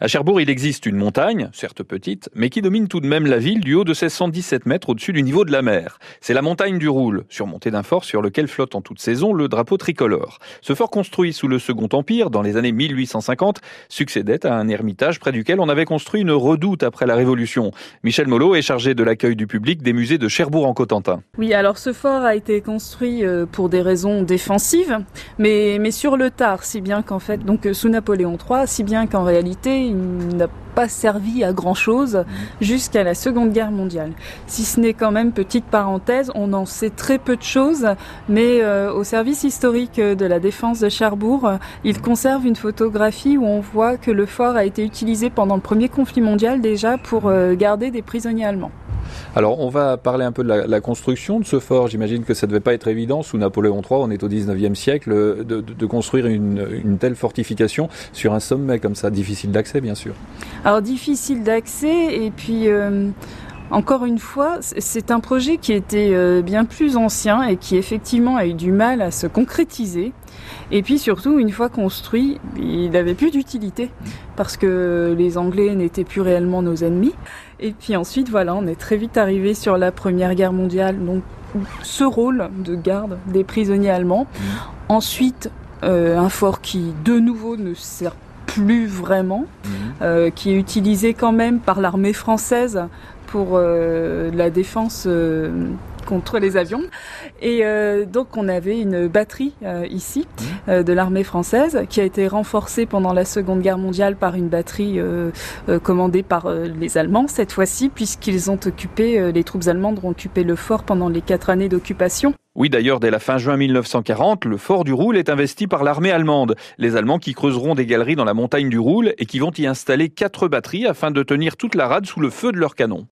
À Cherbourg, il existe une montagne, certes petite, mais qui domine tout de même la ville du haut de ses 117 mètres au-dessus du niveau de la mer. C'est la montagne du Roule, surmontée d'un fort sur lequel flotte en toute saison le drapeau tricolore. Ce fort construit sous le Second Empire, dans les années 1850, succédait à un ermitage près duquel on avait construit une redoute après la Révolution. Michel Molot est chargé de l'accueil du public des musées de Cherbourg en Cotentin. Oui, alors ce fort a été construit euh, pour des raisons défensives, mais, sur le tard, si bien qu'en fait, donc euh, sous Napoléon III, si bien qu'en réalité, il n'a pas servi à grand chose jusqu'à la Seconde Guerre mondiale. Si ce n'est quand même, petite parenthèse, on en sait très peu de choses, mais euh, au service historique de la défense de Cherbourg, euh, il conserve une photographie où on voit que le fort a été utilisé pendant le premier conflit mondial déjà pour euh, garder des prisonniers allemands. Alors, on va parler un peu de la, construction de ce fort. J'imagine que ça ne devait pas être évident sous Napoléon III, on est au 19e siècle, de, construire une, telle fortification sur un sommet comme ça, difficile d'accès bien sûr. Alors, difficile d'accès, et puis... Euh, encore une fois, c'est un projet qui était euh, bien plus ancien et qui effectivement a eu du mal à se concrétiser. Et puis surtout, une fois construit, il n'avait plus d'utilité parce que les Anglais n'étaient plus réellement nos ennemis. Et puis ensuite, voilà, on est très vite arrivé sur la Première Guerre mondiale, donc ce rôle de garde des prisonniers allemands. Mmh. Ensuite, euh, un fort qui de nouveau ne sert plus vraiment, mmh. euh, qui est utilisé quand même par l'armée française pour euh, la défense contre les avions. Et euh, donc on avait une batterie euh, ici mmh. euh, de l'armée française qui a été renforcée pendant la Seconde Guerre mondiale par une batterie commandée par les Allemands cette fois-ci puisqu'ils ont occupé, les troupes allemandes ont occupé le fort pendant les quatre années d'occupation. Oui, d'ailleurs, dès la fin juin 1940, le fort du Roule est investi par l'armée allemande. Les Allemands qui creuseront des galeries dans la montagne du Roule et qui vont y installer quatre batteries afin de tenir toute la rade sous le feu de leurs canons.